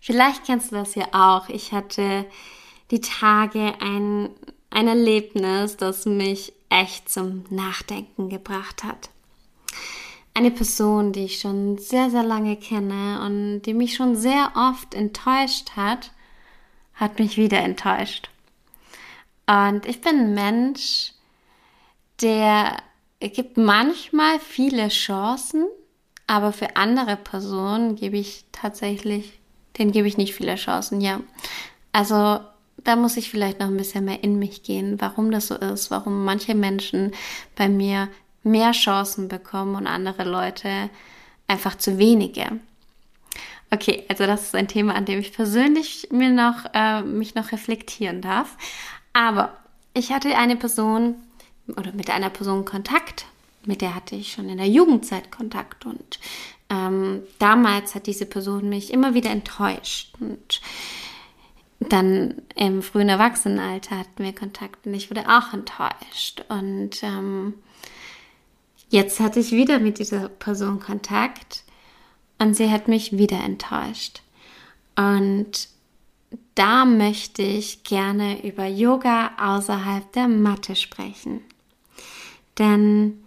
Vielleicht kennst du das ja auch. Ich hatte die Tage ein, ein Erlebnis, das mich echt zum Nachdenken gebracht hat. Eine Person, die ich schon sehr, sehr lange kenne und die mich schon sehr oft enttäuscht hat, hat mich wieder enttäuscht. Und ich bin ein Mensch, der gibt manchmal viele Chancen aber für andere Personen gebe ich tatsächlich, denen gebe ich nicht viele Chancen, ja. Also da muss ich vielleicht noch ein bisschen mehr in mich gehen, warum das so ist, warum manche Menschen bei mir mehr Chancen bekommen und andere Leute einfach zu wenige. Okay, also das ist ein Thema, an dem ich persönlich mir noch, äh, mich noch reflektieren darf. Aber ich hatte eine Person oder mit einer Person Kontakt mit der hatte ich schon in der Jugendzeit Kontakt und ähm, damals hat diese Person mich immer wieder enttäuscht. Und dann im frühen Erwachsenenalter hatten wir Kontakt und ich wurde auch enttäuscht. Und ähm, jetzt hatte ich wieder mit dieser Person Kontakt und sie hat mich wieder enttäuscht. Und da möchte ich gerne über Yoga außerhalb der Matte sprechen. Denn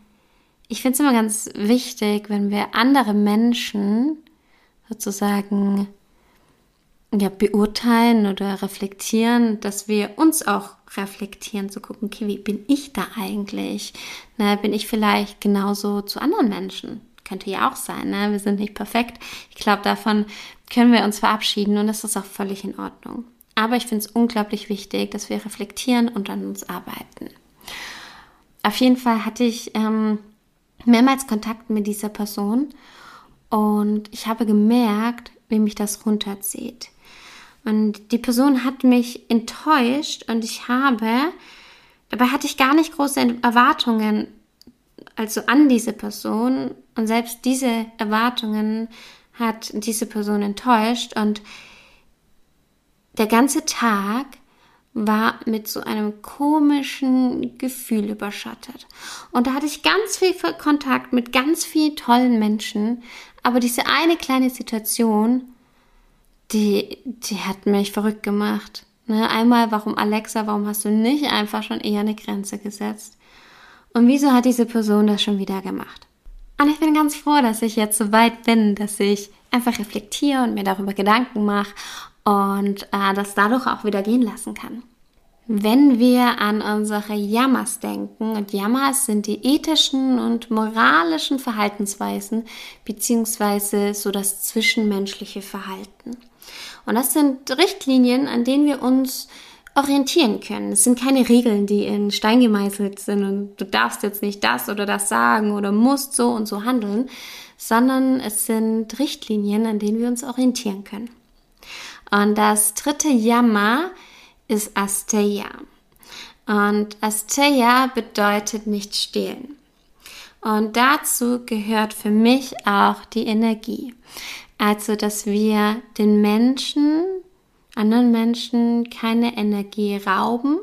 ich finde es immer ganz wichtig, wenn wir andere Menschen sozusagen ja, beurteilen oder reflektieren, dass wir uns auch reflektieren, zu gucken, okay, wie bin ich da eigentlich? Ne, bin ich vielleicht genauso zu anderen Menschen? Könnte ja auch sein, ne? wir sind nicht perfekt. Ich glaube, davon können wir uns verabschieden und das ist auch völlig in Ordnung. Aber ich finde es unglaublich wichtig, dass wir reflektieren und an uns arbeiten. Auf jeden Fall hatte ich ähm, mehrmals Kontakt mit dieser Person und ich habe gemerkt, wie mich das runterzieht. Und die Person hat mich enttäuscht und ich habe, dabei hatte ich gar nicht große Erwartungen, also an diese Person und selbst diese Erwartungen hat diese Person enttäuscht und der ganze Tag war mit so einem komischen Gefühl überschattet. Und da hatte ich ganz viel Kontakt mit ganz vielen tollen Menschen, aber diese eine kleine Situation, die, die hat mich verrückt gemacht. Ne? Einmal, warum Alexa, warum hast du nicht einfach schon eher eine Grenze gesetzt? Und wieso hat diese Person das schon wieder gemacht? Und ich bin ganz froh, dass ich jetzt so weit bin, dass ich einfach reflektiere und mir darüber Gedanken mache und äh, das dadurch auch wieder gehen lassen kann. Wenn wir an unsere Yamas denken, und Yamas sind die ethischen und moralischen Verhaltensweisen beziehungsweise so das zwischenmenschliche Verhalten. Und das sind Richtlinien, an denen wir uns orientieren können. Es sind keine Regeln, die in Stein gemeißelt sind und du darfst jetzt nicht das oder das sagen oder musst so und so handeln, sondern es sind Richtlinien, an denen wir uns orientieren können. Und das dritte Yama ist Asteya. Und Asteya bedeutet nicht stehlen. Und dazu gehört für mich auch die Energie. Also, dass wir den Menschen, anderen Menschen keine Energie rauben.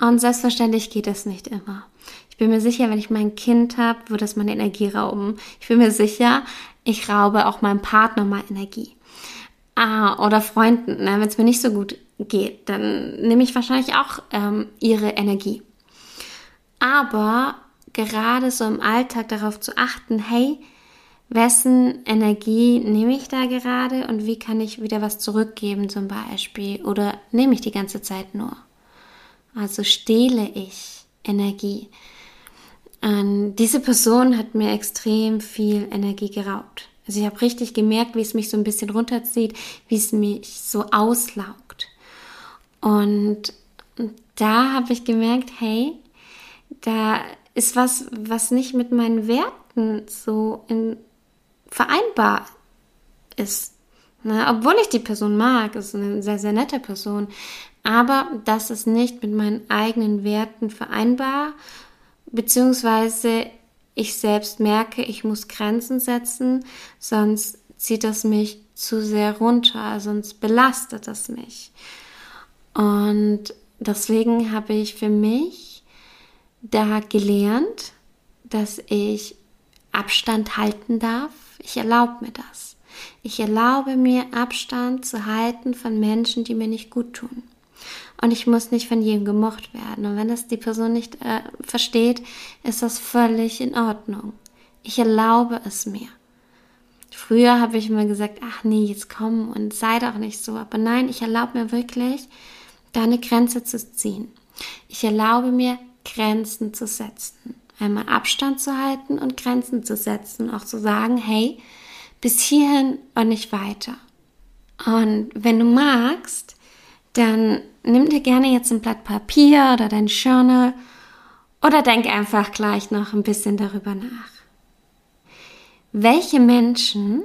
Und selbstverständlich geht das nicht immer. Ich bin mir sicher, wenn ich mein Kind habe, wird das meine Energie rauben. Ich bin mir sicher, ich raube auch meinem Partner mal Energie. Ah, oder Freunden, ne, wenn es mir nicht so gut geht, dann nehme ich wahrscheinlich auch ähm, ihre Energie. Aber gerade so im Alltag darauf zu achten, hey, wessen Energie nehme ich da gerade und wie kann ich wieder was zurückgeben zum Beispiel oder nehme ich die ganze Zeit nur? Also stehle ich Energie. Und diese Person hat mir extrem viel Energie geraubt. Also ich habe richtig gemerkt, wie es mich so ein bisschen runterzieht, wie es mich so auslaugt. Und da habe ich gemerkt, hey, da ist was, was nicht mit meinen Werten so in, vereinbar ist. Ne? Obwohl ich die Person mag, ist eine sehr, sehr nette Person. Aber das ist nicht mit meinen eigenen Werten vereinbar, beziehungsweise ich selbst merke, ich muss Grenzen setzen, sonst zieht das mich zu sehr runter, sonst belastet das mich. Und deswegen habe ich für mich da gelernt, dass ich Abstand halten darf. Ich erlaube mir das. Ich erlaube mir Abstand zu halten von Menschen, die mir nicht gut tun. Und ich muss nicht von jedem gemocht werden. Und wenn das die Person nicht äh, versteht, ist das völlig in Ordnung. Ich erlaube es mir. Früher habe ich immer gesagt, ach nee, jetzt komm und sei doch nicht so. Aber nein, ich erlaube mir wirklich, da eine Grenze zu ziehen. Ich erlaube mir, Grenzen zu setzen. Einmal Abstand zu halten und Grenzen zu setzen. Auch zu sagen, hey, bis hierhin und nicht weiter. Und wenn du magst, dann nimm dir gerne jetzt ein Blatt Papier oder dein Journal oder denk einfach gleich noch ein bisschen darüber nach. Welche Menschen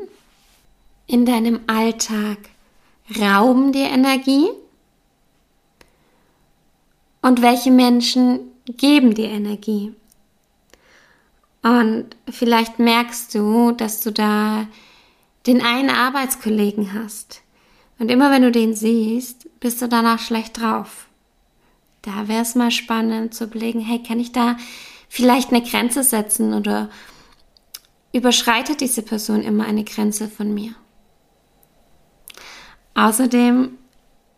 in deinem Alltag rauben dir Energie? Und welche Menschen geben dir Energie? Und vielleicht merkst du, dass du da den einen Arbeitskollegen hast. Und immer wenn du den siehst, bist du danach schlecht drauf. Da wäre es mal spannend zu überlegen, hey, kann ich da vielleicht eine Grenze setzen oder überschreitet diese Person immer eine Grenze von mir. Außerdem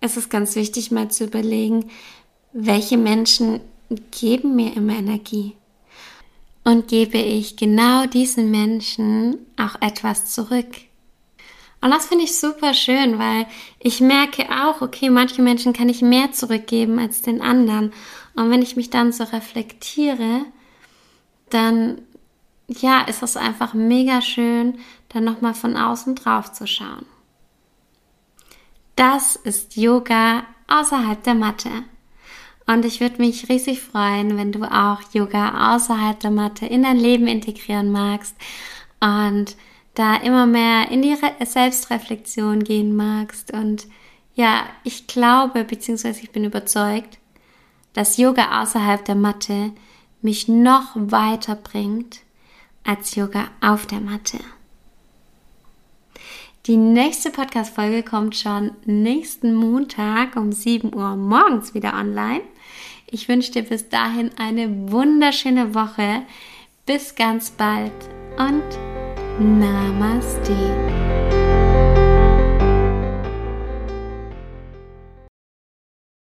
ist es ganz wichtig, mal zu überlegen, welche Menschen geben mir immer Energie und gebe ich genau diesen Menschen auch etwas zurück. Und das finde ich super schön, weil ich merke auch, okay, manche Menschen kann ich mehr zurückgeben als den anderen. Und wenn ich mich dann so reflektiere, dann ja, ist es einfach mega schön, dann nochmal von außen drauf zu schauen. Das ist Yoga außerhalb der Matte. Und ich würde mich riesig freuen, wenn du auch Yoga außerhalb der Matte in dein Leben integrieren magst und da immer mehr in die Re Selbstreflexion gehen magst. Und ja, ich glaube, beziehungsweise ich bin überzeugt, dass Yoga außerhalb der Matte mich noch weiter bringt als Yoga auf der Matte. Die nächste Podcast-Folge kommt schon nächsten Montag um 7 Uhr morgens wieder online. Ich wünsche dir bis dahin eine wunderschöne Woche. Bis ganz bald und Namaste.